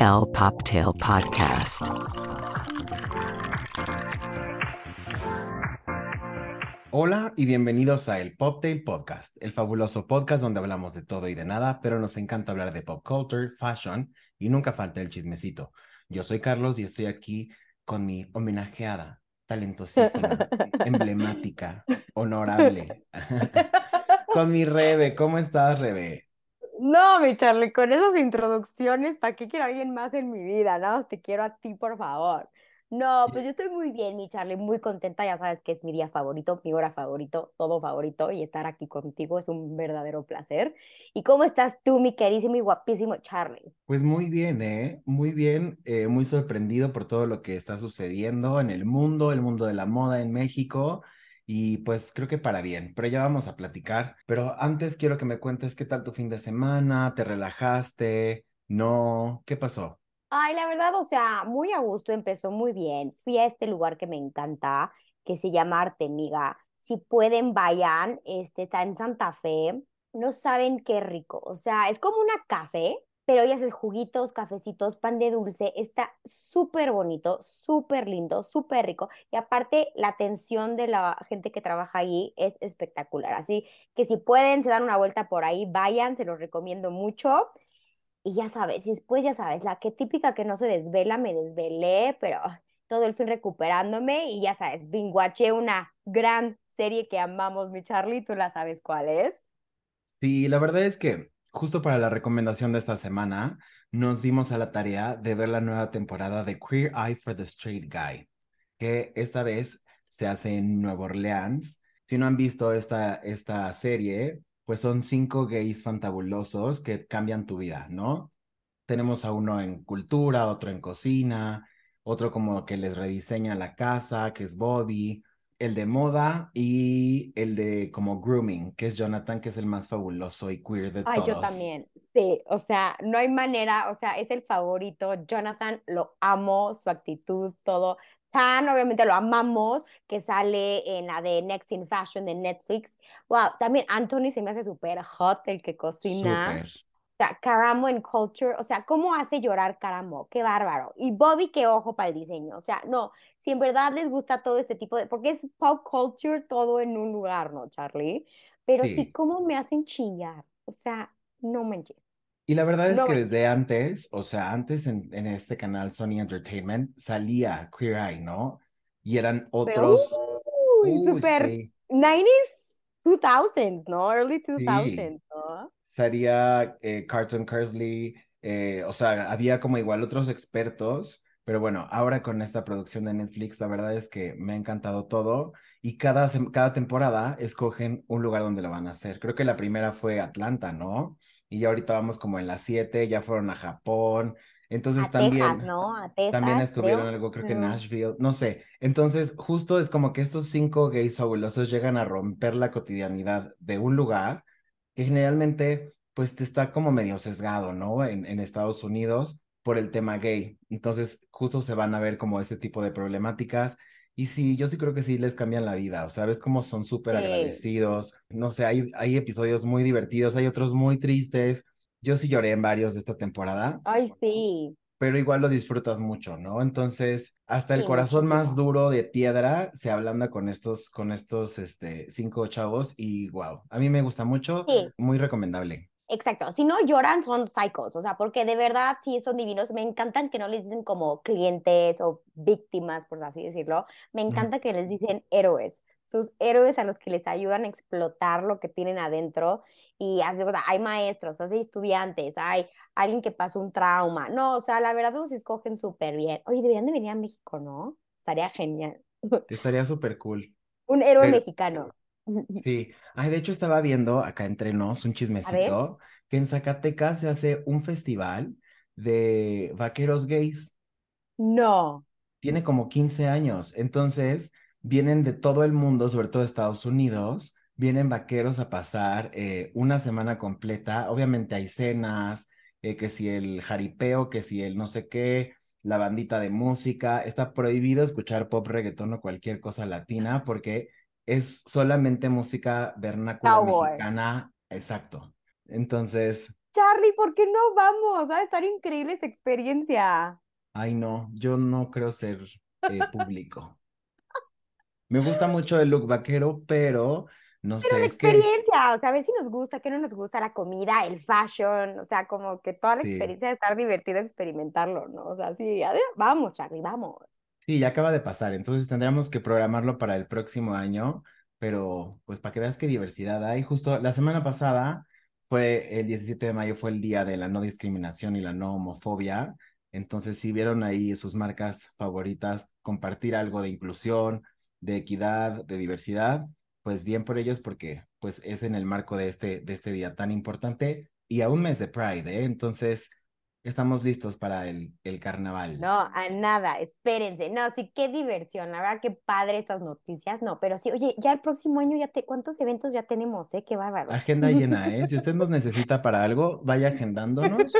El Poptail Podcast. Hola y bienvenidos a el Poptail Podcast, el fabuloso podcast donde hablamos de todo y de nada, pero nos encanta hablar de pop culture, fashion y nunca falta el chismecito. Yo soy Carlos y estoy aquí con mi homenajeada, talentosísima, emblemática, honorable, con mi Rebe. ¿Cómo estás, Rebe? No, mi Charlie, con esas introducciones, ¿para qué quiero a alguien más en mi vida? No, te quiero a ti, por favor. No, pues yo estoy muy bien, mi Charlie, muy contenta. Ya sabes que es mi día favorito, mi hora favorito, todo favorito. Y estar aquí contigo es un verdadero placer. ¿Y cómo estás tú, mi querísimo y guapísimo Charlie? Pues muy bien, ¿eh? Muy bien, eh, muy sorprendido por todo lo que está sucediendo en el mundo, el mundo de la moda en México. Y pues creo que para bien, pero ya vamos a platicar. Pero antes quiero que me cuentes qué tal tu fin de semana, ¿te relajaste? ¿No? ¿Qué pasó? Ay, la verdad, o sea, muy a gusto, empezó muy bien. Fui a este lugar que me encanta, que se llama Artemiga. Si pueden, vayan, este está en Santa Fe. No saben qué rico, o sea, es como una café, pero ella hace juguitos, cafecitos, pan de dulce, está súper bonito, súper lindo, súper rico. Y aparte, la atención de la gente que trabaja ahí es espectacular. Así que si pueden, se dan una vuelta por ahí, vayan, se los recomiendo mucho. Y ya sabes, después ya sabes, la que típica que no se desvela, me desvelé, pero todo el fin recuperándome y ya sabes, binguaché una gran serie que amamos, mi Charlie, tú la sabes cuál es. Sí, la verdad es que justo para la recomendación de esta semana, nos dimos a la tarea de ver la nueva temporada de Queer Eye for the Straight Guy, que esta vez se hace en Nueva Orleans. Si no han visto esta, esta serie, pues son cinco gays fantabulosos que cambian tu vida, ¿no? Tenemos a uno en cultura, otro en cocina, otro como que les rediseña la casa, que es Bobby, el de moda y el de como grooming, que es Jonathan, que es el más fabuloso y queer de Ay, todos. yo también, sí, o sea, no hay manera, o sea, es el favorito, Jonathan, lo amo, su actitud, todo. Tan, obviamente lo amamos, que sale en la de Next in Fashion de Netflix. Wow, también Anthony se me hace súper hot, el que cocina. Súper. O sea, Caramo en Culture, o sea, ¿cómo hace llorar Caramo? Qué bárbaro. Y Bobby, qué ojo para el diseño. O sea, no, si en verdad les gusta todo este tipo de, porque es pop culture todo en un lugar, ¿no, Charlie? Pero sí, Sí. ¿cómo me hacen chillar? O sea, no manches. Y la verdad es No que manches. desde antes, o sea, antes en, en este canal Sony Entertainment salía Queer Eye, ¿no? Y eran Pero, otros, uy, uy, súper sí, 90s, 2000s, ¿no? Early sí. 2000s, ¿no? Salía eh, Carlton Kersley, eh, o sea, había como igual otros expertos, pero bueno, ahora con esta producción de Netflix, la verdad es que me ha encantado todo y cada, cada temporada escogen un lugar donde lo van a hacer. Creo que la primera fue Atlanta, ¿no? Y ya ahorita vamos como en las siete, ya fueron a Japón, entonces A Texas, también... ¿no? A También estuvieron creo. algo, creo que en. Nashville, no sé. Entonces, justo es como que estos cinco gays fabulosos llegan a romper la cotidianidad de un lugar que generalmente, pues, te está como medio sesgado, ¿no? En, en Estados Unidos por el tema gay. Entonces, justo se van a ver como este tipo de problemáticas. Y sí, yo sí creo que sí les cambian la vida, o sea, ves cómo son súper Sí. agradecidos. No sé, hay, hay episodios muy divertidos, hay otros muy tristes. Yo sí lloré en varios de esta temporada Ay, sí. pero igual lo disfrutas mucho, ¿no? Entonces, hasta el Sí, corazón más duro de piedra se ablanda con estos, con estos, este, cinco chavos y wow, a mí me gusta mucho, Sí. muy recomendable. Exacto, si no lloran son psychos, o sea, porque de verdad sí son divinos, me encantan que no les dicen como clientes o víctimas, por así decirlo, me encanta que les dicen héroes, sus héroes a los que les ayudan a explotar lo que tienen adentro y hay maestros, hay estudiantes, hay alguien que pasó un trauma, no, o sea, la verdad los escogen súper bien. Oye, deberían de venir a México, ¿no? Estaría genial. Estaría súper cool. Un héroe Pero mexicano. sí, ay, de hecho estaba viendo acá entre nos un chismecito que en Zacatecas se hace un festival de vaqueros gays. no. tiene como 15 años. Entonces, vienen de todo el mundo, sobre todo de Estados Unidos, vienen vaqueros a pasar eh, una semana completa. Obviamente hay cenas, eh, que si el jaripeo, que si el no sé qué, la bandita de música. Está prohibido escuchar pop, reggaetón o cualquier cosa latina porque es solamente música vernácula Cowboy. mexicana. Exacto. Entonces, Charlie, ¿por qué no vamos? Va a estar increíble esa experiencia. Ay, no, yo no creo ser eh, público. Me gusta mucho el look vaquero, pero no Pero sé, la es que experiencia, o sea, a ver si nos gusta, qué no nos gusta la comida, el fashion, o sea, como que toda la sí, experiencia de estar divertido experimentarlo, ¿no? O sea, sí, a ver, vamos, Charlie, vamos. sí, ya acaba de pasar, entonces tendríamos que programarlo para el próximo año, pero pues para que veas qué diversidad hay. Justo la semana pasada fue el 17 de mayo, fue el día de la no discriminación y la no homofobia, entonces si vieron ahí sus marcas favoritas compartir algo de inclusión, de equidad, de diversidad, pues bien por ellos porque pues es en el marco de este, de este día tan importante y a un mes de Pride, ¿eh? Entonces estamos listos para el, el carnaval. No, a nada, espérense. No, sí, qué diversión, la verdad, qué padre estas noticias. No, pero sí, oye, ya el próximo año ya te, ¿cuántos eventos ya tenemos, eh? Qué bárbaro. Agenda llena, ¿eh? Si usted nos necesita para algo, vaya agendándonos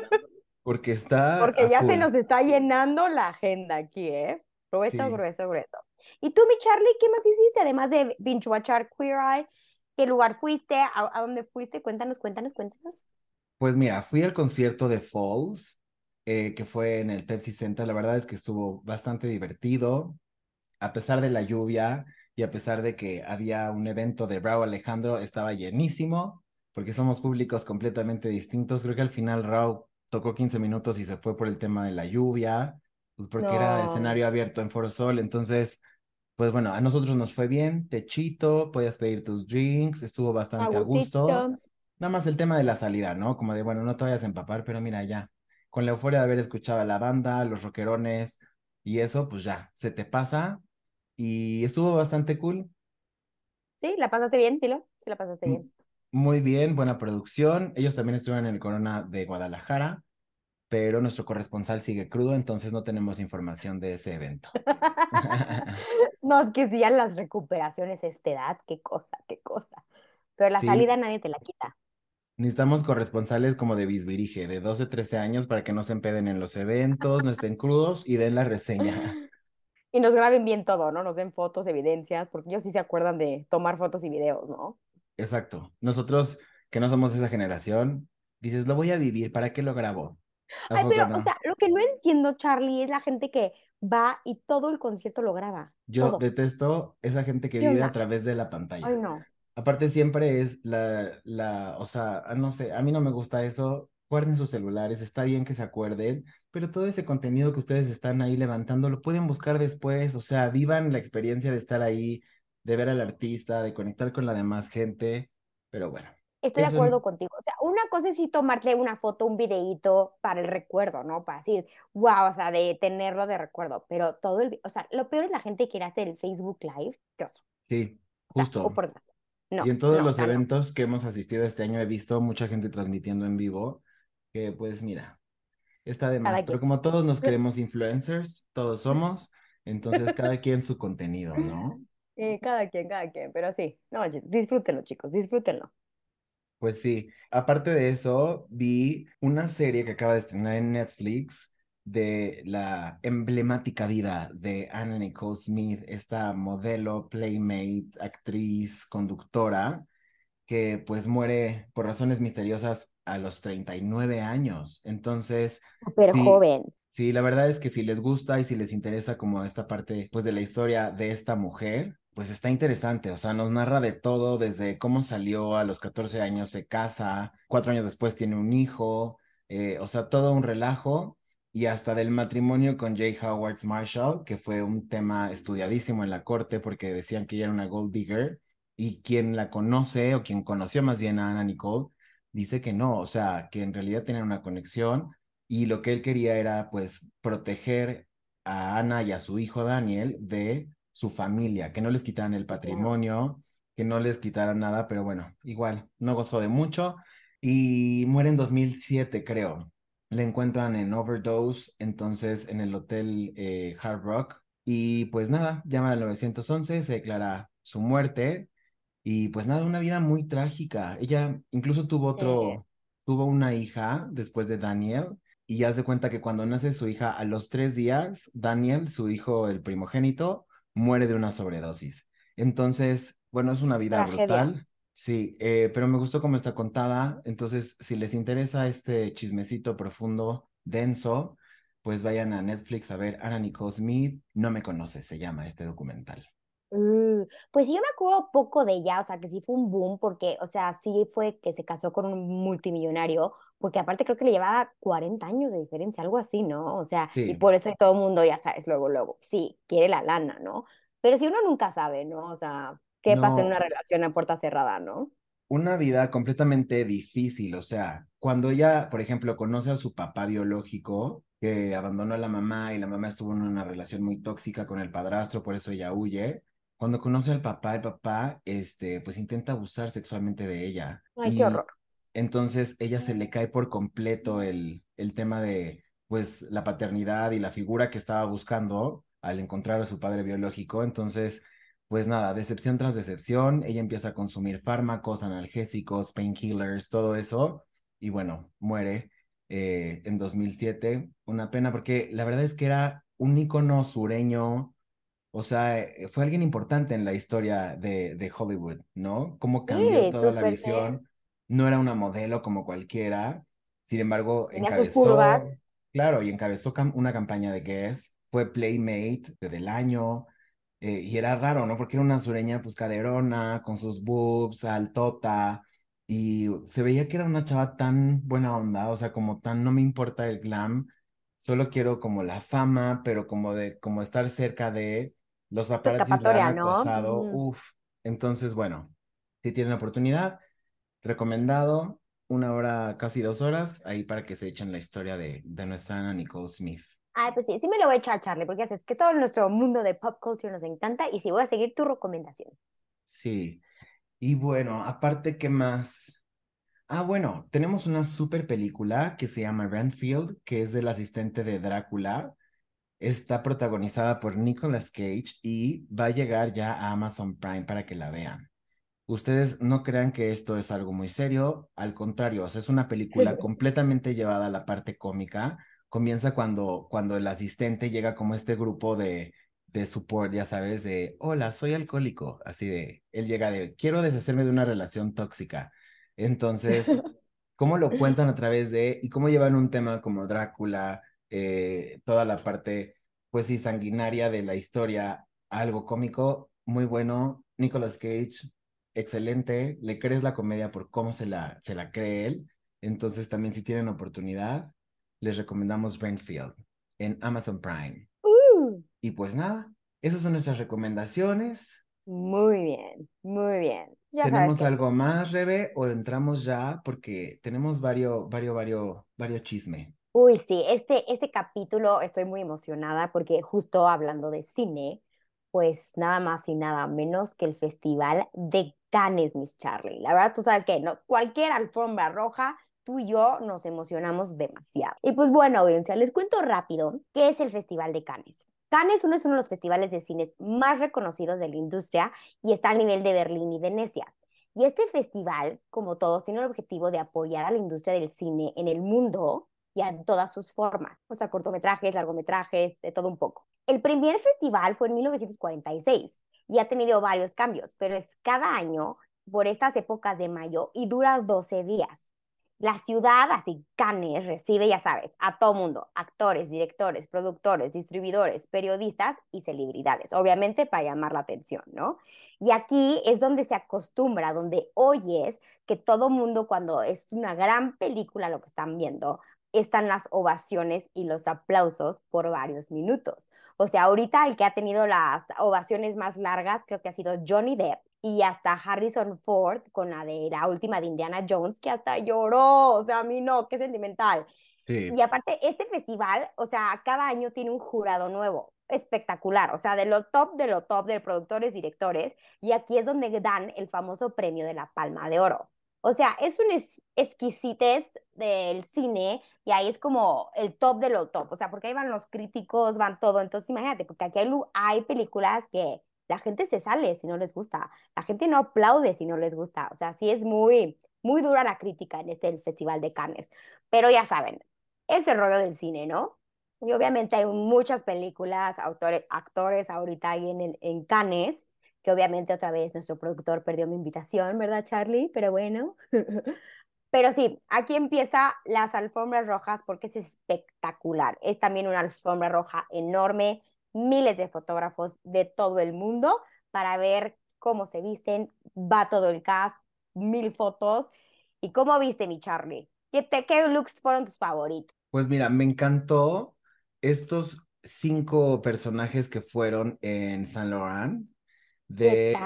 porque está Porque ya se nos está llenando la agenda aquí, ¿eh? Grueso, Sí. grueso, grueso. ¿Y tú, mi Charlie, qué más hiciste? Además de binge watchar Queer Eye, ¿qué lugar fuiste? ¿A, a dónde fuiste? Cuéntanos, cuéntanos, cuéntanos. Pues mira, fui al concierto de Falls, eh, que fue en el Pepsi Center. La verdad es que estuvo bastante divertido, a pesar de la lluvia y a pesar de que había un evento de Raúl Alejandro, estaba llenísimo, porque somos públicos completamente distintos. Creo que al final Raúl tocó 15 minutos y se fue por el tema de la lluvia, pues porque era No, escenario abierto en Foro Sol. Entonces, pues bueno, a nosotros nos fue bien, techito, podías pedir tus drinks, estuvo bastante a gusto. Nada más el tema de la salida, ¿no? Como de, bueno, no te vayas a empapar, pero mira, ya, con la euforia de haber escuchado a la banda, los rockerones y eso, pues ya, se te pasa y estuvo bastante cool. ¿Sí? ¿La pasaste bien, Silo? Sí, la pasaste bien. Muy bien, buena producción. Ellos también estuvieron en el Corona de Guadalajara, pero nuestro corresponsal sigue crudo, entonces no tenemos información de ese evento. No, es que si ya las recuperaciones a esta edad, qué cosa, qué cosa. Pero la Sí, salida nadie te la quita. necesitamos corresponsales como de Bisbirige, de 12, 13 años, para que no se empeden en los eventos, no estén crudos y den la reseña. Y nos graben bien todo, ¿no? Nos den fotos, evidencias, porque ellos sí se acuerdan de tomar fotos y videos, ¿no? Exacto. Nosotros que no somos esa generación, dices, lo voy a vivir, ¿para qué lo grabo? ¿A Ay, pero, o sea, lo que no entiendo, Charlie, es la gente que va y todo el concierto lo graba. Yo Todo. detesto esa gente que ¿Qué vive a través de la Ay, pantalla. no. Aparte siempre es la, la, o sea, ah, no sé, a mí no me gusta eso. Guarden sus celulares, está bien que se acuerden, pero todo ese contenido que ustedes están ahí levantando lo pueden buscar después, o sea, vivan la experiencia de estar ahí, de ver al artista, de conectar con la demás gente, pero bueno, Estoy de acuerdo contigo. O sea, una cosa es sí tomarle una foto, un videíto para el recuerdo, ¿no? Para decir, wow, o sea, de tenerlo de recuerdo. Pero todo el, o sea, lo peor es la gente que quiere hacer el Facebook Live. Qué oso. sí, justo. o no, Y en todos no, los eventos que hemos asistido este año he visto mucha gente transmitiendo en vivo, que pues mira, está de más, pero como todos nos creemos influencers, todos somos, entonces cada quien su contenido, ¿no? Eh, cada quien, cada quien, pero sí, no, disfrútenlo, chicos, disfrútenlo. Pues sí, aparte de eso, vi una serie que acaba de estrenar en Netflix de la emblemática vida de Anna Nicole Smith, esta modelo, playmate, actriz, conductora, que pues muere por razones misteriosas a los 39 años. Entonces, Súper sí, joven. sí, la verdad es que si les gusta y si les interesa como esta parte pues de la historia de esta mujer, pues está interesante, o sea, nos narra de todo, desde cómo salió a los 14 años, se casa, cuatro años después tiene un hijo, eh, o sea, todo un relajo y hasta del matrimonio con Jay Howard Marshall, que fue un tema estudiadísimo en la corte porque decían que ella era una gold digger y quien la conoce o quien conoció más bien a Anna Nicole dice que no, o sea, que en realidad tenían una conexión y lo que él quería era pues proteger a Ana y a su hijo Daniel de su familia, que no les quitaran el patrimonio, que no les quitaran nada, pero bueno, igual, no gozó de mucho y muere en 2007, creo. Le encuentran en overdose, entonces en el hotel eh, Hard Rock y pues nada, llaman al 911, se declara su muerte y pues nada, una vida muy trágica. Ella incluso tuvo Sí. otro, tuvo una hija después de Daniel y ya se cuenta que cuando nace su hija a los tres días, Daniel, su hijo, el primogénito, muere de una sobredosis. Entonces, bueno, es una vida Tragedia. brutal. Sí, eh, pero me gustó cómo está contada. Entonces, si les interesa este chismecito profundo, denso, pues vayan a Netflix a ver Anna Nicole Smith. No me conoces, se llama este documental. Pues yo me acuerdo poco de ella, o sea, que sí fue un boom, porque, o sea, sí fue que se casó con un multimillonario, porque aparte creo que le llevaba 40 años de diferencia, algo así, ¿no? O sea, y por eso todo el mundo, ya sabes, luego, luego, sí, quiere la lana, ¿no? Pero si uno nunca sabe, ¿no? O sea, qué pasa en una relación a puerta cerrada, ¿no? una vida completamente difícil. O sea, cuando ella, por ejemplo, conoce a su papá biológico, que abandonó a la mamá y la mamá estuvo en una relación muy tóxica con el padrastro, por eso ella huye. Cuando conoce al papá, el papá, este, pues intenta abusar sexualmente de ella. Ay, qué horror. entonces ella se le cae por completo el, el tema de, pues, la paternidad y la figura que estaba buscando al encontrar a su padre biológico. Entonces, pues nada, decepción tras decepción, ella empieza a consumir fármacos, analgésicos, painkillers, todo eso, y bueno, muere eh, en 2007. Una pena porque la verdad es que era un ícono sureño, o sea, eh, fue alguien importante en la historia de, de Hollywood, ¿no? Cómo cambió Sí, toda la súper bien. visión. No era una modelo como cualquiera, sin embargo, Tenía sus curvas. encabezó, claro, y encabezó cam- una campaña de Guess, fue Playmate del año eh, y era raro, ¿no? Porque era una sureña, pues, caderona, con sus boobs, altota, y se veía que era una chava tan buena onda, o sea, como tan, no me importa el glam, solo quiero como la fama, pero como de, como estar cerca de los paparazzis la han ¿no? acosado, Ujú. uff. Entonces, bueno, si tienen oportunidad, recomendado, una hora, casi dos horas, ahí para que se echen la historia de, de nuestra Ana Nicole Smith. Ay, pues sí, sí me lo voy a echar, Charlie, porque sabes que todo nuestro mundo de pop culture nos encanta y sí voy a seguir tu recomendación. Sí. Y bueno, aparte, ¿qué más? Ah, bueno, tenemos una super película que se llama Renfield, que es del asistente de Drácula. Está protagonizada por Nicolas Cage y va a llegar ya a Amazon Prime para que la vean. Ustedes no crean que esto es algo muy serio, al contrario, o sea, es una película completamente llevada a la parte cómica. Comienza cuando, cuando el asistente llega como este grupo de, de support, ya sabes, de, hola, soy alcohólico, así de, él llega de, quiero deshacerme de una relación tóxica. Entonces, cómo lo cuentan a través de, y cómo llevan un tema como Drácula, eh, toda la parte, pues sí, sanguinaria de la historia, algo cómico, muy bueno. Nicolas Cage, excelente, le crees la comedia por cómo se la, se la cree él. Entonces, también si tienen oportunidad, les recomendamos Renfield en Amazon Prime. Uh, Y pues nada, esas son nuestras recomendaciones. muy bien, muy bien. Ya ¿Tenemos que algo más, Rebe, o entramos ya? Porque tenemos varios, varios, varios, varios chisme. Uy, sí, este, este capítulo estoy muy emocionada porque justo hablando de cine, pues nada más y nada menos que el Festival de Cannes, Miss Charlie. La verdad, tú sabes que no, cualquier alfombra roja, tú y yo nos emocionamos demasiado. Y pues bueno, audiencia, les cuento rápido qué es el Festival de Cannes. Cannes uno es uno de los festivales de cine más reconocidos de la industria y está al nivel de Berlín y Venecia. Y este festival, como todos, tiene el objetivo de apoyar a la industria del cine en el mundo y en todas sus formas, o sea, cortometrajes, largometrajes, de todo un poco. El primer festival fue en 1946 y ha tenido varios cambios, pero es cada año por estas épocas de mayo y dura 12 días. La ciudad, así Cannes, recibe, ya sabes, a todo mundo, actores, directores, productores, distribuidores, periodistas y celebridades, obviamente para llamar la atención, ¿no? Y aquí es donde se acostumbra, donde oyes que todo mundo cuando es una gran película lo que están viendo, están las ovaciones y los aplausos por varios minutos. O sea, ahorita el que ha tenido las ovaciones más largas creo que ha sido Johnny Depp y hasta Harrison Ford con la de la última de Indiana Jones, que hasta lloró, o sea, a mí no, qué sentimental. Sí, Y aparte, este festival, o sea, cada año tiene un jurado nuevo, espectacular, o sea, de lo top, de lo top de productores, directores, y aquí es donde dan el famoso premio de la Palma de Oro. O sea, es un es exquisitez del cine y ahí es como el top de lo top, o sea, porque ahí van los críticos, van todo, entonces imagínate, porque aquí hay, hay películas que la gente se sale si no les gusta, la gente no aplaude si no les gusta, o sea, sí es muy, muy dura la crítica en este Festival de Cannes, pero ya saben, es el rollo del cine, ¿no? Y obviamente hay muchas películas, autores, actores ahorita ahí en, el, en Cannes, que obviamente otra vez nuestro productor perdió mi invitación, ¿verdad, Charlie? Pero bueno. Pero sí, aquí empieza las alfombras rojas porque es espectacular. Es también una alfombra roja enorme, miles de fotógrafos de todo el mundo para ver cómo se visten, va todo el cast, mil fotos. ¿Y cómo viste mi Charlie? ¿Qué, looks fueron tus favoritos? Pues mira, me encantó estos cinco personajes que fueron en Saint Laurent de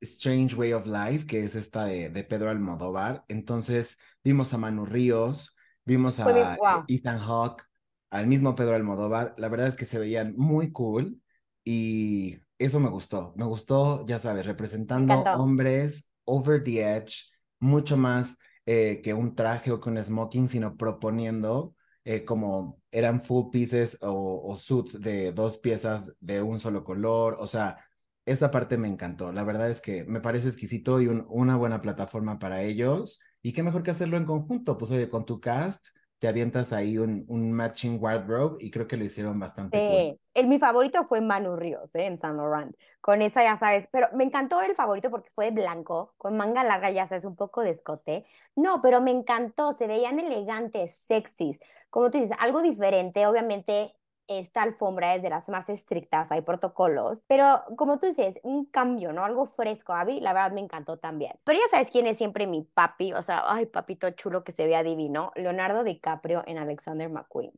Strange Way of Life, que es esta de, de, Pedro Almodóvar. Entonces vimos a Manu Ríos, vimos a Ethan Hawke, al mismo Pedro Almodóvar. La verdad es que se veían muy cool y eso me gustó. Me gustó, ya sabes, representando hombres over the edge, mucho más eh, que un traje o que un smoking, sino proponiendo eh, como eran full pieces o, o, suits de dos piezas de un solo color. O sea, esa parte me encantó. La verdad es que me parece exquisito y una buena plataforma para ellos. Y qué mejor que hacerlo en conjunto. Pues oye, con tu cast te avientas ahí un, un matching wardrobe y creo que lo hicieron bastante sí. Mi favorito fue Manu Ríos, ¿eh? en San Laurent. Con esa, ya sabes, pero me encantó el favorito porque fue blanco, con manga larga, ya sabes, un poco de escote. No, pero me encantó, se veían elegantes, sexys. Como tú dices, algo diferente, obviamente esta alfombra es de las más estrictas, hay protocolos, pero como tú dices, un cambio, ¿no? Algo fresco. A mí, la verdad, me encantó también. Pero ya sabes quién es siempre mi papi, o sea, ay, papito chulo que se vea divino, Leonardo DiCaprio en Alexander McQueen.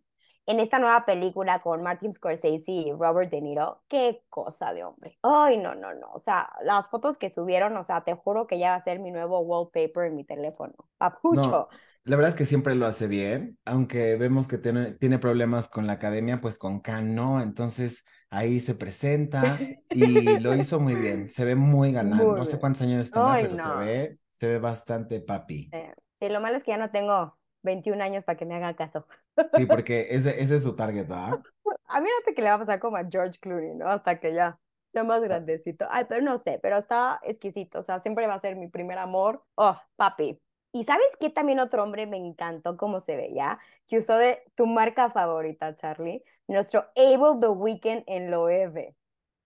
En esta nueva película con Martin Scorsese y Robert De Niro, qué cosa de hombre. Ay, no, no, no. O sea, las fotos que subieron, o sea, te juro que ya va a ser mi nuevo wallpaper en mi teléfono. Papucho. La verdad es que siempre lo hace bien, aunque vemos que tiene, tiene problemas con la academia, pues con Khan no, entonces ahí se presenta y lo hizo muy bien, se ve muy ganado, no sé cuántos años tiene, pero se ve, se ve bastante papi. Sí, lo malo es que ya no tengo 21 años para que me haga caso. Sí, porque ese, ese es su target, ¿verdad? A mí no que le va a pasar como a George Clooney, ¿no? Hasta que ya, ya más grandecito. Ay, pero no sé, pero está exquisito, o sea, siempre va a ser mi primer amor. Oh, papi, y sabes qué también otro hombre me encantó cómo se veía, que usó de tu marca favorita, Charlie, nuestro Able the Weekend en Loewe.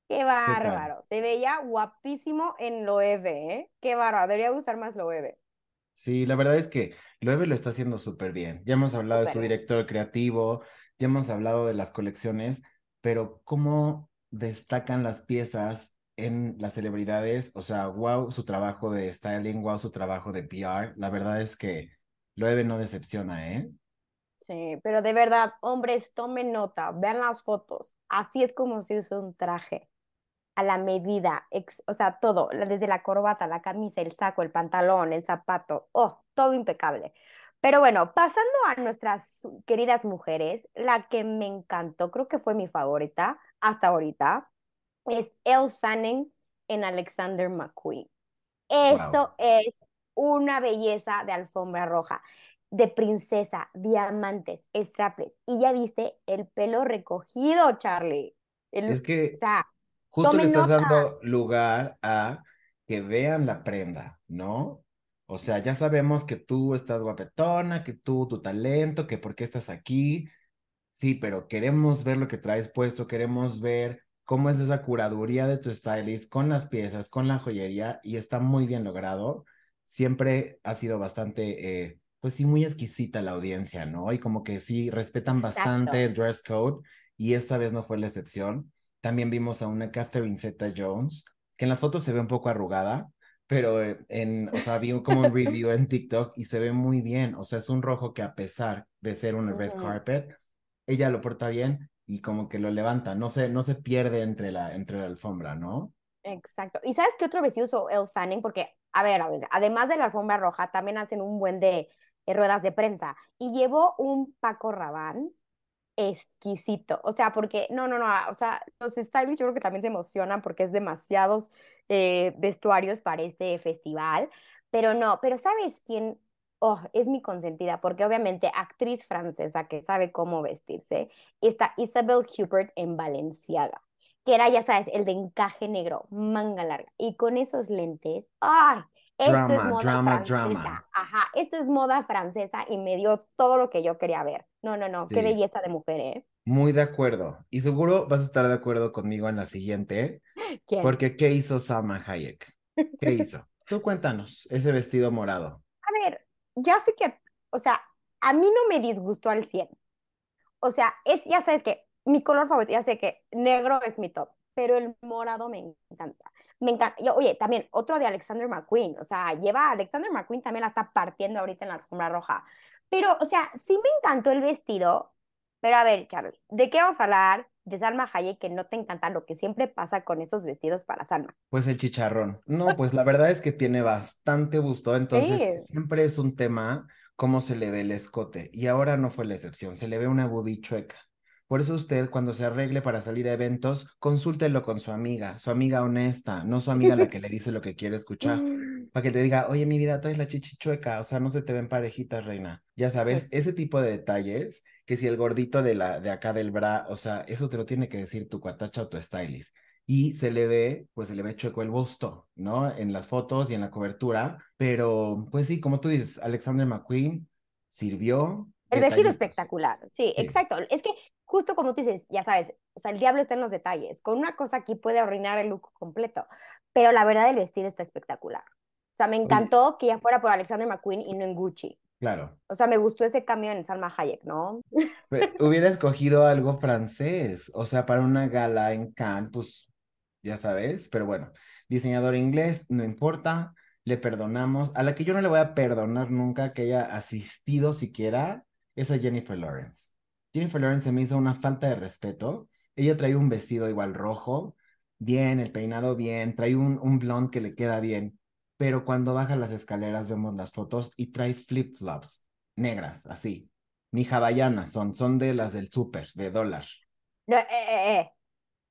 Qué bárbaro. Se veía guapísimo en Loewe, ¿eh? Qué bárbaro. Debería usar más Loewe. Sí, la verdad es que Loewe lo está haciendo súper bien. Ya hemos hablado de su director creativo, ya hemos hablado de las colecciones, pero cómo destacan las piezas en las celebridades, o sea, wow su trabajo de styling, wow su trabajo de PR. La verdad es que Loewe no decepciona, ¿eh? Sí, pero de verdad, hombres, tomen nota, vean las fotos. Así es como se usa un traje, a la medida, o sea, todo, desde la corbata, la camisa, el saco, el pantalón, el zapato, oh, todo impecable. Pero bueno, pasando a nuestras queridas mujeres, la que me encantó, creo que fue mi favorita hasta ahorita, es Elle Fanning en Alexander McQueen. Eso es una belleza de alfombra roja, de princesa, diamantes, straples. Y ya viste el pelo recogido, Charlie. es que justo le estás dando lugar a que vean la prenda, ¿no? O sea, ya sabemos que tú estás guapetona, que tú, tu talento, que por qué estás aquí. Sí, pero queremos ver lo que traes puesto, queremos ver cómo es esa curaduría de tu stylist con las piezas, con la joyería y está muy bien logrado. Siempre ha sido bastante, eh, pues sí, muy exquisita la audiencia, ¿no? Y como que sí, respetan bastante el dress code y esta vez no fue la excepción. También vimos a una Catherine Zeta Jones, que en las fotos se ve un poco arrugada, pero eh, en, o sea, vi como un review en TikTok y se ve muy bien. O sea, es un rojo que a pesar de ser una red carpet, ella lo porta bien y como que lo levanta, no se, no se pierde entre la, entre la alfombra, ¿no? Exacto. ¿Y sabes qué otro vestido usó El Fanning? Porque, a ver, a ver, además de la alfombra roja, también hacen un buen de, ruedas de prensa. Y llevó un Paco Rabán exquisito. O sea, porque, no, no, no, o sea, los stylists yo creo que también se emocionan porque es demasiados eh, vestuarios para este festival. Pero no, pero ¿sabes quién oh, es mi consentida, porque obviamente actriz francesa que sabe cómo vestirse, está Isabel Hubert en Valenciaga, que era, ya sabes, el de encaje negro, manga larga, y con esos lentes, ¡ay! Esto drama, es moda drama, francesa. drama. Ajá, esto es moda francesa y me dio todo lo que yo quería ver. No, no, no, qué belleza de mujer, ¿eh? Muy de acuerdo. Y seguro vas a estar de acuerdo conmigo en la siguiente, ¿Quién? Porque ¿qué hizo Salma Hayek? ¿Qué hizo? Tú cuéntanos, ese vestido morado. A ver, ya sé que, o sea, a mí no me disgustó al 100. O sea, es, ya sabes que mi color favorito, ya sé que negro es mi top, pero el morado me encanta. Me encanta. Y, oye, también otro de Alexander McQueen, o sea, lleva Alexander McQueen también la está partiendo ahorita en la alfombra roja. Pero, o sea, sí me encantó el vestido, pero a ver, Charlie, ¿de qué vamos a hablar? De Salma Hayek, que no te encanta lo que siempre pasa con estos vestidos para Salma. Pues el chicharrón. No, pues la verdad es que tiene bastante gusto, entonces Sí. siempre es un tema cómo se le ve el escote. Y ahora no fue la excepción, se le ve una boobie chueca. Por eso usted, cuando se arregle para salir a eventos, consúltelo con su amiga, su amiga honesta, no su amiga la que le dice lo que quiere escuchar. Para que te diga, oye, mi vida, traes la chichi chueca, o sea, no se te ven parejitas, reina. Ya sabes, ese tipo de detalles, que si el gordito de la de acá del bra, o sea, eso te lo tiene que decir tu cuatacha o tu stylist. Y se le ve, pues se le ve chueco el busto, ¿no? En las fotos y en la cobertura, pero pues sí, como tú dices, Alexander McQueen sirvió. El vestido espectacular, sí, exacto. Es que justo como tú dices, ya sabes, o sea, el diablo está en los detalles. Con una cosa aquí puede arruinar el look completo, pero la verdad el vestido está espectacular. O sea, me encantó que ya fuera por Alexander McQueen y no en Gucci. Claro. O sea, me gustó ese cambio en Salma Hayek, ¿no? Pero hubiera escogido algo francés, o sea, para una gala en Cannes, pues ya sabes, pero bueno, diseñador inglés, no importa, le perdonamos. A la que yo no le voy a perdonar nunca que haya asistido siquiera es a Jennifer Lawrence. Jennifer Lawrence se me hizo una falta de respeto. Ella trae un vestido igual rojo, bien, el peinado bien, trae un, un blond que le queda bien, pero cuando baja las escaleras vemos las fotos y trae flip-flops negras, así. Ni hawaianas son, son de las del súper, de dólar. No, eh, eh, eh.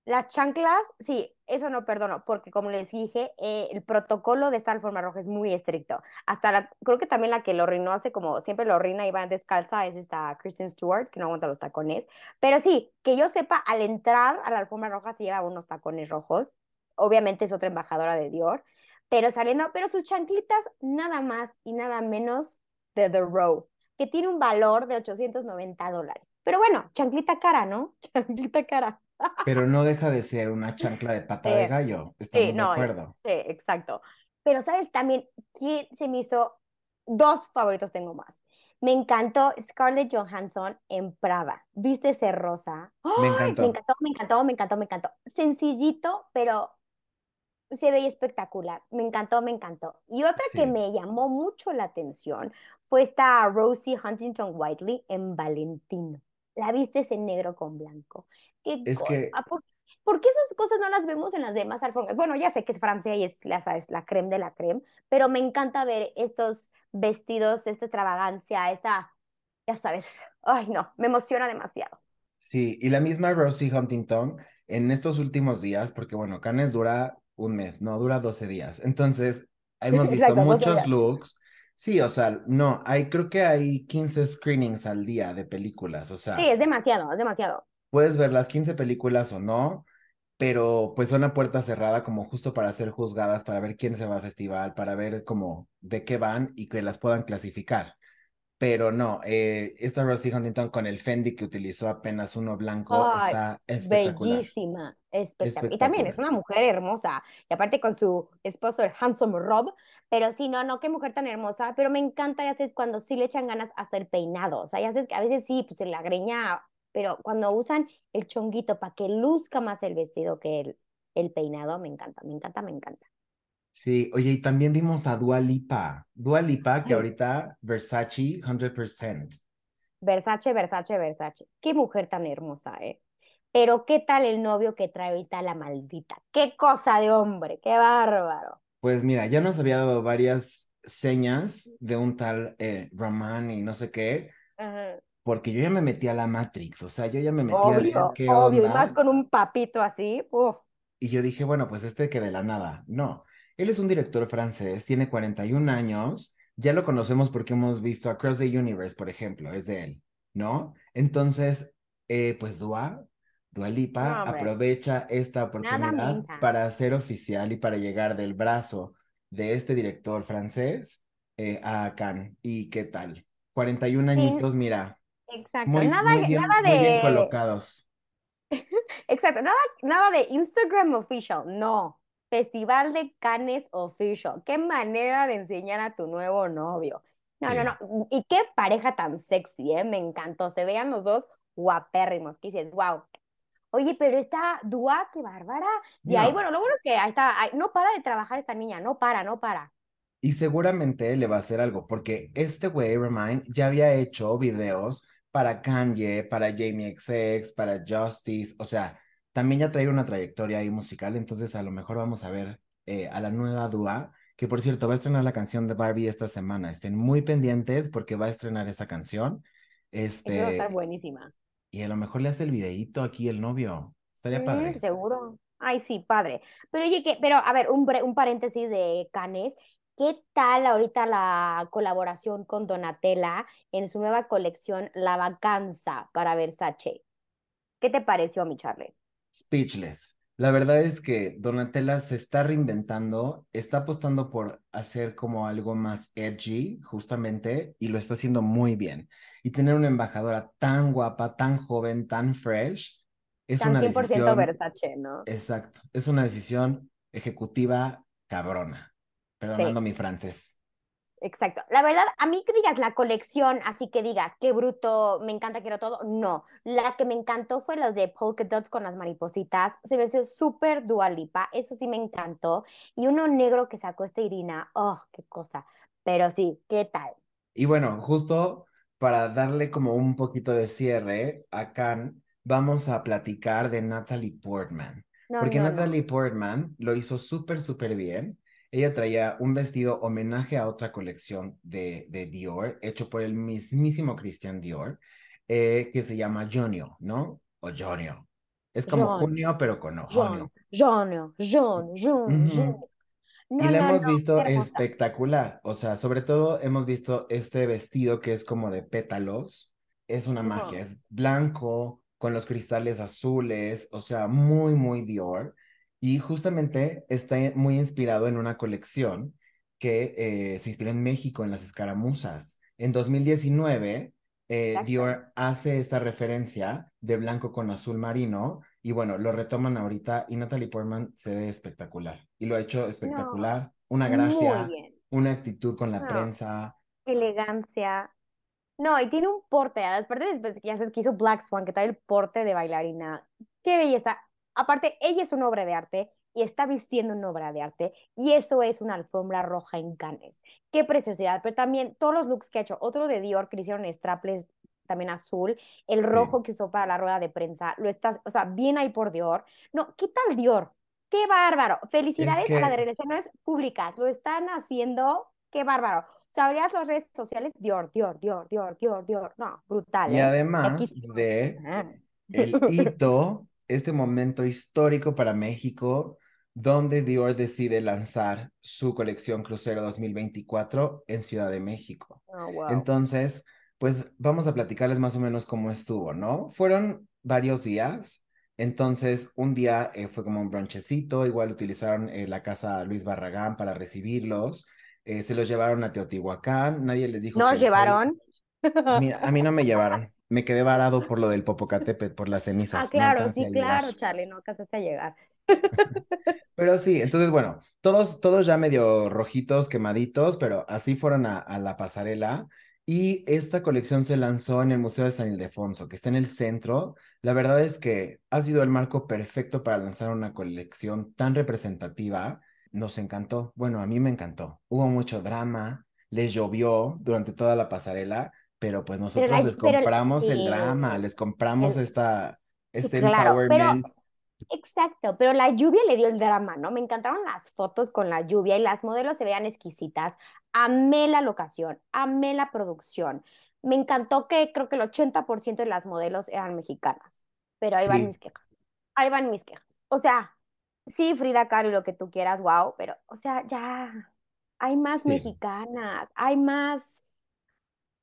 Las chanclas, sí, eso no perdono, porque como les dije, eh, el protocolo de esta alfombra roja es muy estricto. Hasta la, creo que también la que lo reinó hace como siempre lo reina y descalza es esta Kristen Stewart, que no aguanta los tacones. Pero sí, que yo sepa, al entrar a la alfombra roja se lleva unos tacones rojos. Obviamente es otra embajadora de Dior, pero saliendo, pero sus chanclitas nada más y nada menos de The Row, que tiene un valor de 890 dólares. Pero bueno, chanclita cara, ¿no? Chanclita cara. Pero no deja de ser una chancla de pata de Sí. gallo. Estamos Sí, no, de acuerdo. Sí, exacto. Pero sabes también quién se me hizo dos favoritos tengo más. Me encantó Scarlett Johansson en Prada. ¿Viste ese rosa? Me ¡Ay! encantó. Me encantó, me encantó, me encantó, me encantó. Sencillito, pero se veía espectacular. Me encantó, me encantó. Y otra que me llamó mucho la atención fue esta Rosie Huntington Whiteley en Valentino. La viste ese negro con blanco. Qué Es que- ah, ¿por, por qué esas cosas no las vemos en las demás alfombras? Bueno, ya sé que es Francia y es, ya sabes, la creme de la creme, pero me encanta ver estos vestidos, esta extravagancia, esta, ya sabes, ay no, me emociona demasiado. Sí, y la misma Rosie Huntington en estos últimos días, porque bueno, Cannes dura un mes, no, dura 12 días. Entonces, hemos visto Exacto, 12 muchos looks. Sí, o sea, no, hay, creo que hay 15 screenings al día de películas, o sea, Sí, es demasiado, es demasiado. puedes ver las 15 películas o no, pero pues son a puerta cerrada como justo para ser juzgadas, para ver quién se va al festival, para ver como de qué van y que las puedan clasificar. Pero no, eh, esta Rosie Huntington con el Fendi que utilizó apenas uno blanco Ay, está espectacular. Bellísima, espectacular. Y también es una mujer hermosa, y aparte con su esposo, el handsome Rob, pero sí, no, no, qué mujer tan hermosa, pero me encanta, ya sabes, cuando sí le echan ganas hasta el peinado, o sea, ya sabes que a veces sí, pues en la greña, pero cuando usan el chonguito para que luzca más el vestido que el, el peinado, me encanta, me encanta, me encanta. Sí, oye, y también vimos a Dua Lipa. Dua Lipa, que Ay. ahorita Versace 100%. Versace, Versace, Versace. Qué mujer tan hermosa, ¿eh? Pero qué tal el novio que trae ahorita la maldita. Qué cosa de hombre, qué bárbaro. Pues mira, ya nos había dado varias señas de un tal eh, y no sé qué, Ajá. porque yo ya me metí a la Matrix, o sea, yo ya me metí a ver qué obvio, y más con un papito así, uf. Y yo dije, bueno, pues este que de la nada. No, él es un director francés, tiene 41 años, ya lo conocemos porque hemos visto Across the Universe, por ejemplo, es de él, ¿no? Entonces, eh, pues Dua, Dua Lipa No, aprovecha esta oportunidad para hacer oficial y para llegar del brazo de este director francés eh, a Cannes. ¿Y qué tal? 41 Sin- añitos, mira, Exacto, muy, nada, muy bien, nada muy bien de, colocados. Exacto, nada, nada de Instagram official, no. Festival de Cannes official. Qué manera de enseñar a tu nuevo novio. No, no, Sí. no. Y qué pareja tan sexy, ¿eh? Me encantó. Se veían los dos guapérrimos. Que dices, wow. Oye, pero esta Dua, qué bárbara. Ahí, No. bueno, lo bueno es que ahí está, ahí- no para de trabajar esta niña, no para, no para. Y seguramente le va a hacer algo, porque este güey, Remind, ya había hecho videos para Kanye, para Jamie XX, para Justice, o sea, también ya trae una trayectoria ahí musical, entonces a lo mejor vamos a ver eh, a la nueva Dua, que por cierto va a estrenar la canción de Barbie esta semana, estén muy pendientes porque va a estrenar esa canción, Esa va a estar este, buenísima. y a lo mejor le hace el videíto aquí el novio, estaría Mm, padre. seguro. Ay, sí, padre. Pero oye, que, pero a ver, un, un paréntesis de Canes. ¿Qué tal ahorita la colaboración con Donatella en su nueva colección La Vacanza para Versace? ¿Qué te pareció, mi Charlie? Speechless. La verdad es que Donatella se está reinventando, está apostando por hacer como algo más edgy, justamente, y lo está haciendo muy bien. Y tener una embajadora tan guapa, tan joven, tan fresh, es Tan una 100% decisión, Versace, ¿no? exacto, es una decisión ejecutiva cabrona. Perdonando Sí. mi francés. Exacto. La verdad, a mí que digas la colección, así que digas, qué bruto, me encanta, quiero todo. No, la que me encantó fue los de polka dots con las maripositas. Se me hizo súper dualipa, eso sí me encantó. Y uno negro que sacó esta Irina, oh, qué cosa. Pero sí, ¿qué tal? Y bueno, justo para darle como un poquito de cierre a Cannes, vamos a platicar de Natalie Portman. No, Porque no, no. Natalie Portman lo hizo súper, súper bien. Ella traía un vestido homenaje a otra colección de, de Dior, hecho por el mismísimo Christian Dior, eh, que se llama Jonio, ¿no? O Jonio. Es como Jon, junio, pero con ojonio. John, John, John, John. John. Y la no, hemos no, visto espectacular. O sea, sobre todo hemos visto este vestido que es como de pétalos. Es una magia. Es blanco con los cristales azules. O sea, muy, muy Dior. Y justamente está muy inspirado en una colección que eh, se inspiró en México, en las escaramuzas. En 2019, eh. Dior hace esta referencia de blanco con azul marino y bueno, lo retoman ahorita y Natalie Portman se ve espectacular y lo ha hecho espectacular, una gracia, una actitud con la No. prensa. elegancia. No, y tiene un porte, aparte después ya sabes que hizo Black Swan, que trae el porte de bailarina. Qué belleza. Aparte, ella es una obra de arte y está vistiendo una obra de arte y eso es una alfombra roja en Cannes. Qué preciosidad, pero también todos los looks que ha hecho, otro de Dior que le hicieron straples también azul, el rojo que usó para la rueda de prensa, lo está, o sea, bien ahí por Dior. No, ¿qué tal Dior? Qué bárbaro. Felicidades a la de relaciones públicas, lo están haciendo, qué bárbaro. ¿Sabrías las redes sociales? Dior, Dior, Dior, Dior, Dior, Dior. No, brutal, Y ¿eh? Además aquí- de Ah. el hito, este momento histórico para México, donde Dior decide lanzar su colección Crucero 2024 en Ciudad de México. Oh, wow. Entonces, pues vamos a platicarles más o menos cómo estuvo, ¿no? Fueron varios días. Entonces, un día eh, fue como un bronchecito, igual utilizaron eh, la casa Luis Barragán para recibirlos. eh, se los llevaron a Teotihuacán, nadie les dijo ¿Nos llevaron? A mí no me llevaron, me quedé varado por lo del Popocatépetl, por las cenizas. Ah, claro, sí, claro. Charlie, no alcanzaste a llegar. Pero sí, entonces bueno, todos, todos ya medio rojitos, quemaditos, pero así fueron a, a la pasarela. Y esta colección se lanzó en el Museo de San Ildefonso, que está en el centro. La verdad es que ha sido el marco perfecto para lanzar una colección tan representativa. Nos encantó. Bueno, a mí me encantó. Hubo mucho drama, les llovió durante toda la pasarela, pero pues nosotros la- les pero compramos el sí, drama, les compramos el- esta, este claro, pero- empowerment. Exacto, pero la lluvia le dio el drama, ¿no? Me encantaron las fotos con la lluvia y las modelos se veían exquisitas. Amé la locación, amé la producción. Me encantó que creo que el 80% de las modelos eran mexicanas, pero ahí Sí. van mis quejas. Ahí van mis quejas. O sea, sí, Frida Kahlo y lo que tú quieras, wow, pero, o sea, ya, hay más mexicanas, hay más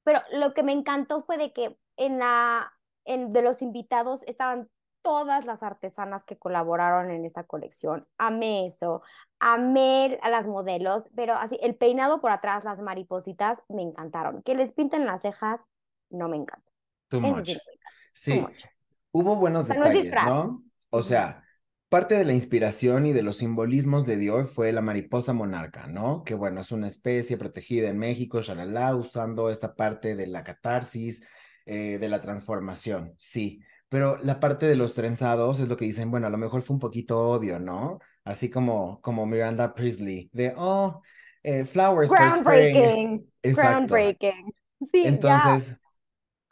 pero lo que me encantó fue de que en la, en, de los invitados estaban todas las artesanas que colaboraron en esta colección. Amé eso, amé a las modelos, pero así, el peinado por atrás, las maripositas, me encantaron. Que les pinten las cejas, no me encanta. Too much. sí, no me encanta. Sí, Too much. hubo buenos sea, detalles. ¿no? O sea, parte de la inspiración y de los simbolismos de Dior fue la mariposa monarca, ¿no? Que bueno, es una especie protegida en México, shalala, usando esta parte de la catarsis, eh, de la transformación, sí. Pero la parte de los trenzados es lo que dicen, bueno, a lo mejor fue un poquito obvio, ¿no? Así como, como Miranda Priestley, de, oh, eh, flowers for spring. Groundbreaking. Exacto. Groundbreaking. Sí, ya.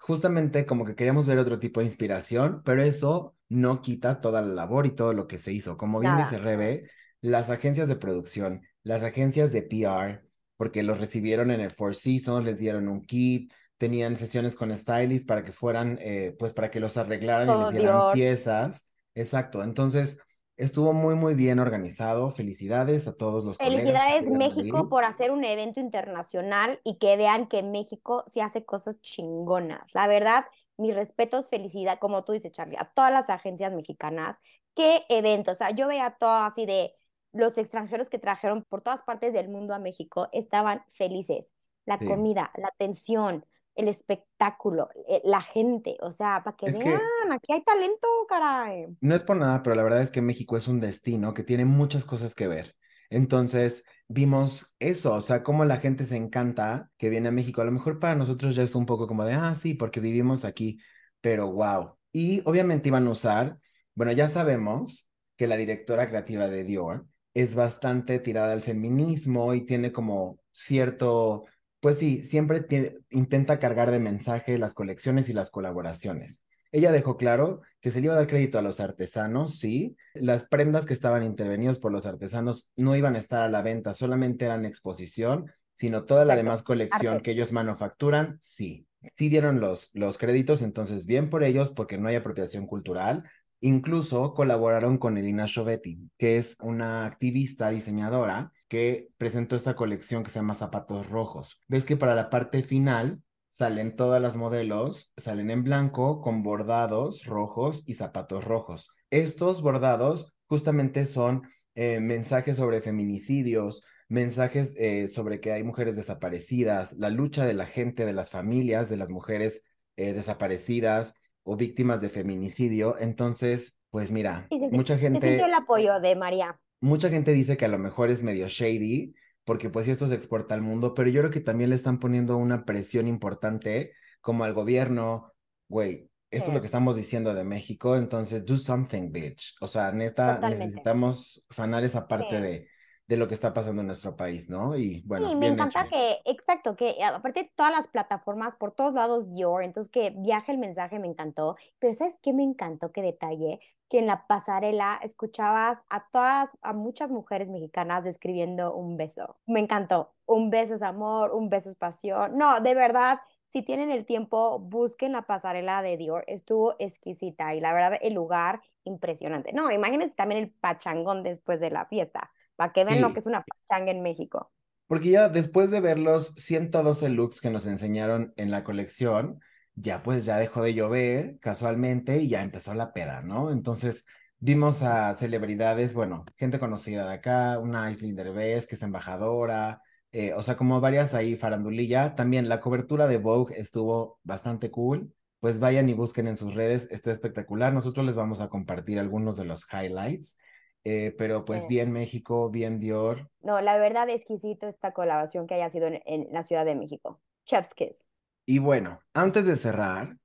Justamente como que queríamos ver otro tipo de inspiración, pero eso no quita toda la labor y todo lo que se hizo. Como bien Nada. dice Rebe, las agencias de producción, las agencias de PR, porque los recibieron en el Four Seasons, les dieron un kit, tenían sesiones con stylists para que fueran, eh, pues para que los arreglaran y les dieran Dior. piezas. Exacto, entonces estuvo muy, muy bien organizado. Felicidades a todos los colegas Felicidades estuvieron México por hacer un evento internacional y que vean que México sí hace cosas chingonas. La verdad, mis respetos, felicidad, como tú dices, Charlie, a todas las agencias mexicanas. Qué evento, o sea, yo veía todo así de los extranjeros que trajeron por todas partes del mundo a México, estaban felices. La Sí. comida, la atención, el espectáculo, eh, la gente, o sea, para que Es que- vean, aquí hay talento, caray. No es por nada, pero la verdad es que México es un destino que tiene muchas cosas que ver. Entonces, vimos eso, o sea, cómo la gente se encanta que viene a México. A lo mejor para nosotros ya es un poco como de, ah, sí, porque vivimos aquí, pero wow. Y obviamente iban a usar, bueno, ya sabemos que la directora creativa de Dior es bastante tirada al feminismo y tiene como cierto, pues sí, siempre tiene- intenta cargar de mensaje las colecciones y las colaboraciones. Ella dejó claro que se le iba a dar crédito a los artesanos, sí. Las prendas que estaban intervenidos por los artesanos no iban a estar a la venta, solamente eran exposición, sino toda la demás colección arte. que ellos manufacturan, sí. Sí dieron los, los créditos, entonces bien por ellos, porque no hay apropiación cultural. Incluso colaboraron con Elina Shovetti, que es una activista diseñadora que presentó esta colección que se llama Zapatos Rojos. Ves que para la parte final salen todas las modelos, salen en blanco con bordados rojos y zapatos rojos. Estos bordados justamente son eh, mensajes sobre feminicidios, mensajes eh, sobre que hay mujeres desaparecidas, la lucha de la gente, de las familias, de las mujeres eh, desaparecidas o víctimas de feminicidio. Entonces, pues mira, Sí, sí, sí. mucha Se sintió gente el apoyo de María. Mucha gente dice que a lo mejor es medio shady, porque pues esto se exporta al mundo, pero yo creo que también le están poniendo una presión importante como al gobierno, güey, esto es lo que estamos diciendo de México, entonces do something, bitch. O sea, neta, Totalmente. necesitamos sanar esa parte Sí. de, de lo que está pasando en nuestro país, ¿no? Y bueno, Sí, me encanta hecho. que, exacto, que aparte todas las plataformas, por todos lados Dior, entonces que viaje el mensaje me encantó, pero ¿sabes qué me encantó? Qué detalle, que en la pasarela escuchabas a todas, a muchas mujeres mexicanas describiendo un beso. Me encantó, un beso es amor, un beso es pasión. No, de verdad, si tienen el tiempo, busquen la pasarela de Dior, estuvo exquisita y la verdad el lugar impresionante. No, imagínense también el pachangón después de la fiesta, para que vean lo que es una pachanga en México. Porque ya después de ver los 112 looks que nos enseñaron en la colección, ya pues ya dejó de llover casualmente y ya empezó la peda, ¿no? Entonces vimos a celebridades, bueno, gente conocida de acá, una Aislinn Derbez, que es embajadora, eh, o sea, como varias ahí farandulilla. También la cobertura de Vogue estuvo bastante cool. Pues vayan y busquen en sus redes, está espectacular. Nosotros les vamos a compartir algunos de los highlights. Eh, pero pues Sí. bien México, bien Dior. No, la verdad exquisito esta colaboración que haya sido en, en la Ciudad de México. Chef's Kiss. Y bueno, antes de cerrar,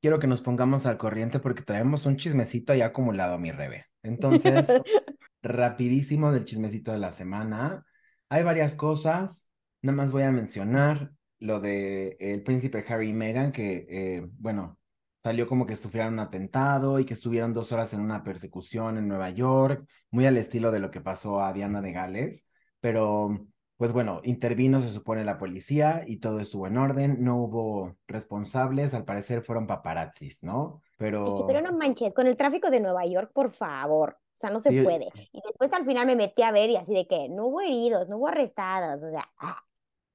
quiero que nos pongamos al corriente porque traemos un chismecito ahí acumulado, mi Rebe. Entonces, rapidísimo del chismecito de la semana. Hay varias cosas, nada más voy a mencionar lo de el príncipe Harry y Meghan, que, eh, bueno, salió como que sufrieron un atentado y que estuvieron dos horas en una persecución en Nueva York, muy al estilo de lo que pasó a Diana de Gales, pero pues bueno, intervino, se supone, la policía y todo estuvo en orden, no hubo responsables, al parecer fueron paparazzis, ¿no? Y sí, Pero... pero no manches, con el tráfico de Nueva York, por favor. O sea, no se Sí. puede. Y después al final me metí a ver y así de que no hubo heridos, no hubo arrestados. O sea, ah,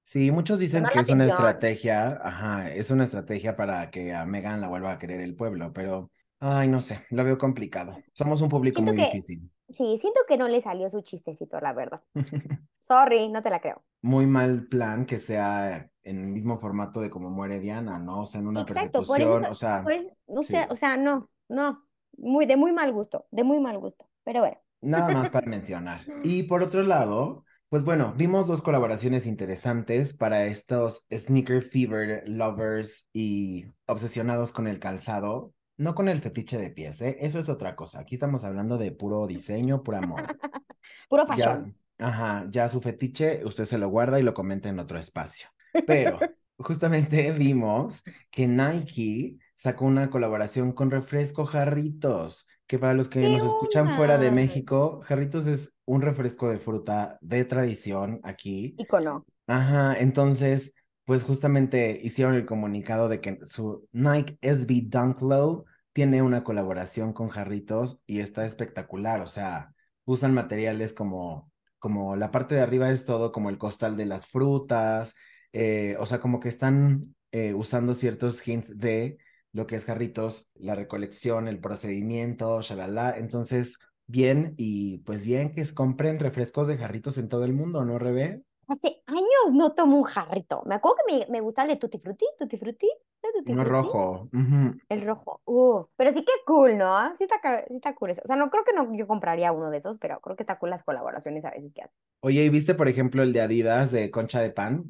Sí, muchos dicen que es una estrategia, ajá, es una estrategia para que a Megan la vuelva a querer el pueblo, pero, ay, no sé, lo veo complicado. Somos un público Siento muy que- difícil. sí, siento que no le salió su chistecito, la verdad. Sorry, no te la creo. Muy mal plan que sea en el mismo formato de como muere Diana, ¿no? O sea, en una Exacto, por persecución, eso, o sea, por eso, no sí. o sea, no. no, muy, de muy mal gusto, de muy mal gusto, pero bueno. Nada más para mencionar. Y por otro lado, pues bueno, vimos dos colaboraciones interesantes para estos sneaker fever lovers y obsesionados con el calzado, no con el fetiche de pies, ¿eh? Eso es otra cosa. Aquí estamos hablando de puro diseño, pura moda. Puro Ya, fashion. ajá, ya su fetiche, usted se lo guarda y lo comenta en otro espacio. Pero justamente vimos que Nike sacó una colaboración con Refresco Jarritos, que para los que ¿Qué nos escuchan fuera de? México, Jarritos es un refresco de fruta de tradición aquí. Icono. Ajá, entonces, pues justamente hicieron el comunicado de que su Nike SB Dunk Low tiene una colaboración con Jarritos y está espectacular, o sea, usan materiales como, como la parte de arriba es todo como el costal de las frutas, eh, o sea, como que están eh, usando ciertos hints de lo que es Jarritos, la recolección, el procedimiento, shalala, entonces, bien, y pues bien que compren refrescos de Jarritos en todo el mundo, ¿no, Rebe? Hace años no tomo un jarrito. Me acuerdo que me, me gusta el de Tutti Frutti, Tutti Frutti, ¿de Tutti Uno Frutti? rojo. ujú. El rojo. Uh, pero sí que cool, ¿no? Sí está, sí está cool eso. O sea, no creo que no, yo compraría uno de esos, pero creo que está cool las colaboraciones a veces que hacen. Oye, ¿y viste, por ejemplo, el de Adidas de concha de pan?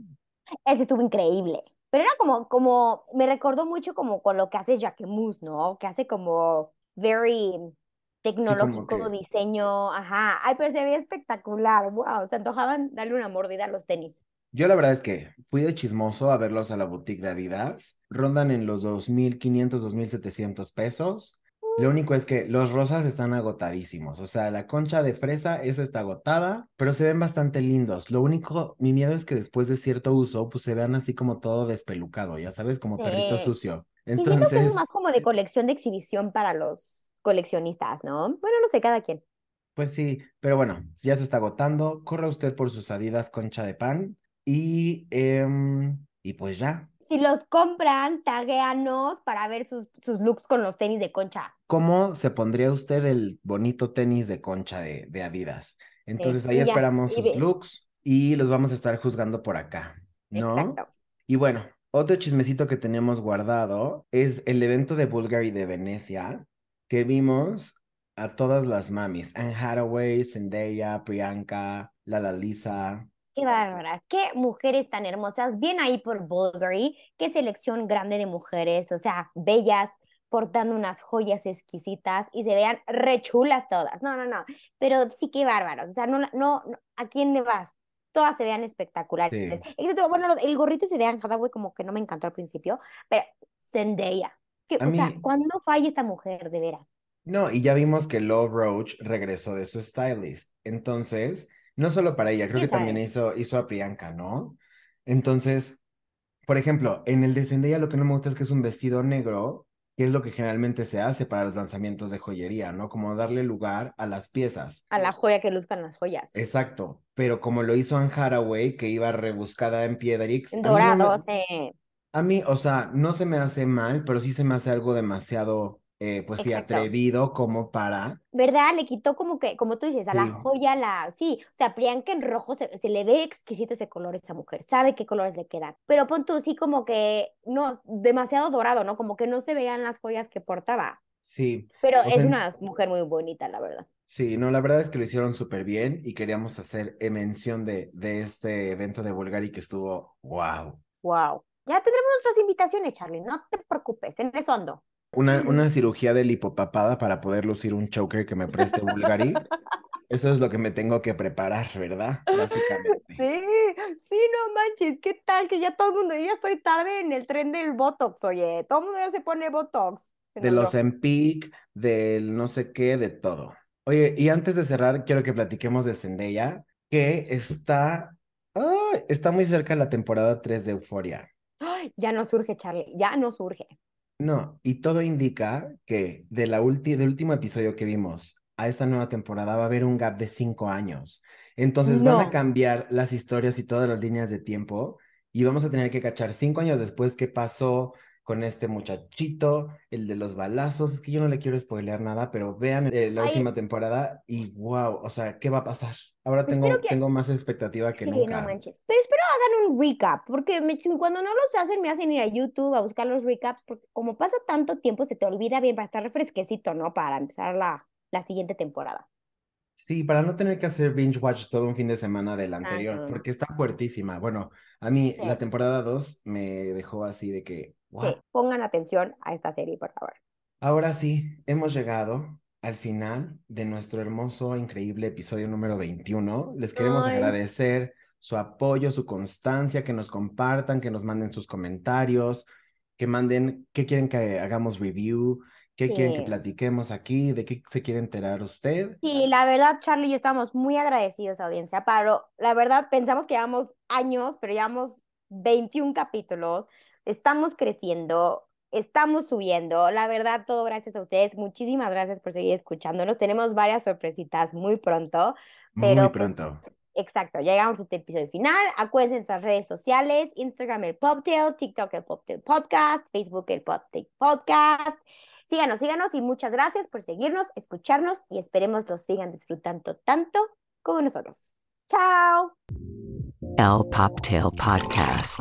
Ese estuvo increíble. Pero era como, como, me recordó mucho como con lo que hace Jacquemus, ¿no? Que hace como very tecnológico que- diseño, ajá. Ay, pero se veía espectacular, wow. Se antojaban darle una mordida a los tenis. Yo la verdad es que fui de chismoso a verlos a la boutique de Adidas. Rondan en los 2.500, 2.700 pesos. Lo único es que los rosas están agotadísimos. O sea, la concha de fresa, esa está agotada, pero se ven bastante lindos. Lo único, mi miedo es que después de cierto uso, pues se vean así como todo despelucado, ya sabes, como perrito Sí. sucio. Que Entonces, es más como de colección de exhibición para los coleccionistas, ¿no? Bueno, no sé, cada quien. pues sí, pero bueno, si ya se está agotando, corra usted por sus Adidas concha de pan y, em, y pues ya. Si los compran, taguéanos para ver sus, sus looks con los tenis de concha. ¿Cómo se pondría usted el bonito tenis de concha de, de Adidas? Entonces ahí y ya, esperamos sus looks y los vamos a estar juzgando por acá, ¿no? Exacto. Y bueno, otro chismecito que teníamos guardado es el evento de Bulgari de Venecia, que vimos a todas las mamis, Anne Hathaway, Zendaya, Priyanka, Lala Lisa. Qué bárbaras, qué mujeres tan hermosas. Bien ahí por Bulgari, qué selección grande de mujeres, o sea, bellas, portando unas joyas exquisitas y se vean re chulas todas. No, no, no, pero sí qué bárbaros. O sea, no, no, no, ¿a quién le vas? Todas se vean espectaculares. Sí. Excepto, bueno, el gorrito ese de Anne Hathaway como que no me encantó al principio, pero Zendaya. Que, o sea, ¿cuándo falla esta mujer, de veras? No, y ya vimos que Love Roach regresó de su stylist. Entonces, no solo para ella, creo que ¿Quién también hizo, hizo a Priyanka, ¿no? Entonces, por ejemplo, en el de lo que no me gusta es que es un vestido negro, que es lo que generalmente se hace para los lanzamientos de joyería, ¿no? Como darle lugar a las piezas. A la joya que luzcan las joyas. Exacto, pero como lo hizo Anne Hathaway, que iba rebuscada en Piedrix, a mí no me- Dorado, sí. a mí, o sea, no se me hace mal, pero sí se me hace algo demasiado, eh, pues sí, atrevido como para... ¿Verdad? Le quitó como que, como tú dices, a la joya, la, sí, o sea, Priyanka en rojo se, se le ve exquisito ese color a esa mujer, sabe qué colores le quedan, pero pon tú, sí, como que, no, demasiado dorado, ¿no? Como que no se veían las joyas que portaba, Sí, pero es sea, una mujer muy bonita, la verdad. sí, no, la verdad es que lo hicieron súper bien y queríamos hacer eh, mención de, de este evento de Bulgari que estuvo, wow. Wow. Ya tendremos nuestras invitaciones, Charlie, no te preocupes, en eso ando. Una, una cirugía de lipopapada para poder lucir un choker que me preste Bulgari. Eso es lo que me tengo que preparar, ¿verdad? Básicamente. Sí, sí, no manches, ¿qué tal? Que ya todo el mundo, yo ya estoy tarde en el tren del Botox, oye, todo el mundo ya se pone Botox. De los. Empic, del no sé qué, de todo. Oye, y antes de cerrar, quiero que platiquemos de Zendaya, que está, ¡ay! está muy cerca de la temporada 3 de Euforia. Ya no surge, Charlie, ya no surge. No, y todo indica que de la ulti- del último episodio que vimos a esta nueva temporada va a haber un gap de cinco años. Entonces van a cambiar las historias y todas las líneas de tiempo y vamos a tener que cachar cinco años después qué pasó con este muchachito, el de los balazos. Es que yo no le quiero spoilear nada, pero vean eh, la última temporada y wow, o sea, ¿qué va a pasar? Ahora tengo, tengo más expectativa que sí, nunca. no manches. Pero espero hagan un recap, porque cuando no los hacen me hacen ir a YouTube a buscar los recaps, porque como pasa tanto tiempo se te olvida bien para estar refresquecito, ¿no? Para empezar la, la siguiente temporada. Sí, para no tener que hacer binge watch todo un fin de semana del Ah, anterior, porque está fuertísima. Bueno, a mí Sí. la temporada 2 me dejó así de que, Sí, pongan atención a esta serie, por favor. Ahora sí, hemos llegado al final de nuestro hermoso, increíble episodio número 21. Les queremos Ay. agradecer su apoyo, su constancia, que nos compartan, que nos manden sus comentarios, que manden qué quieren que hagamos review, qué quieren que Sí. platiquemos aquí, de qué se quiere enterar usted. Sí, la verdad, Charlie y yo estamos muy agradecidos, audiencia. Pero la verdad, pensamos que llevamos años, pero llevamos 21 capítulos. Estamos creciendo, estamos subiendo. La verdad, todo gracias a ustedes. Muchísimas gracias por seguir escuchándonos. Tenemos varias sorpresitas muy pronto, pero Muy pues, pronto. exacto, llegamos a este episodio final. Acuérdense en nuestras redes sociales, Instagram el Poptail, TikTok el Poptail Podcast, Facebook el Poptail Podcast. Síganos, síganos y muchas gracias por seguirnos, escucharnos y esperemos los sigan disfrutando tanto como nosotros. Chao. El Poptail Podcast.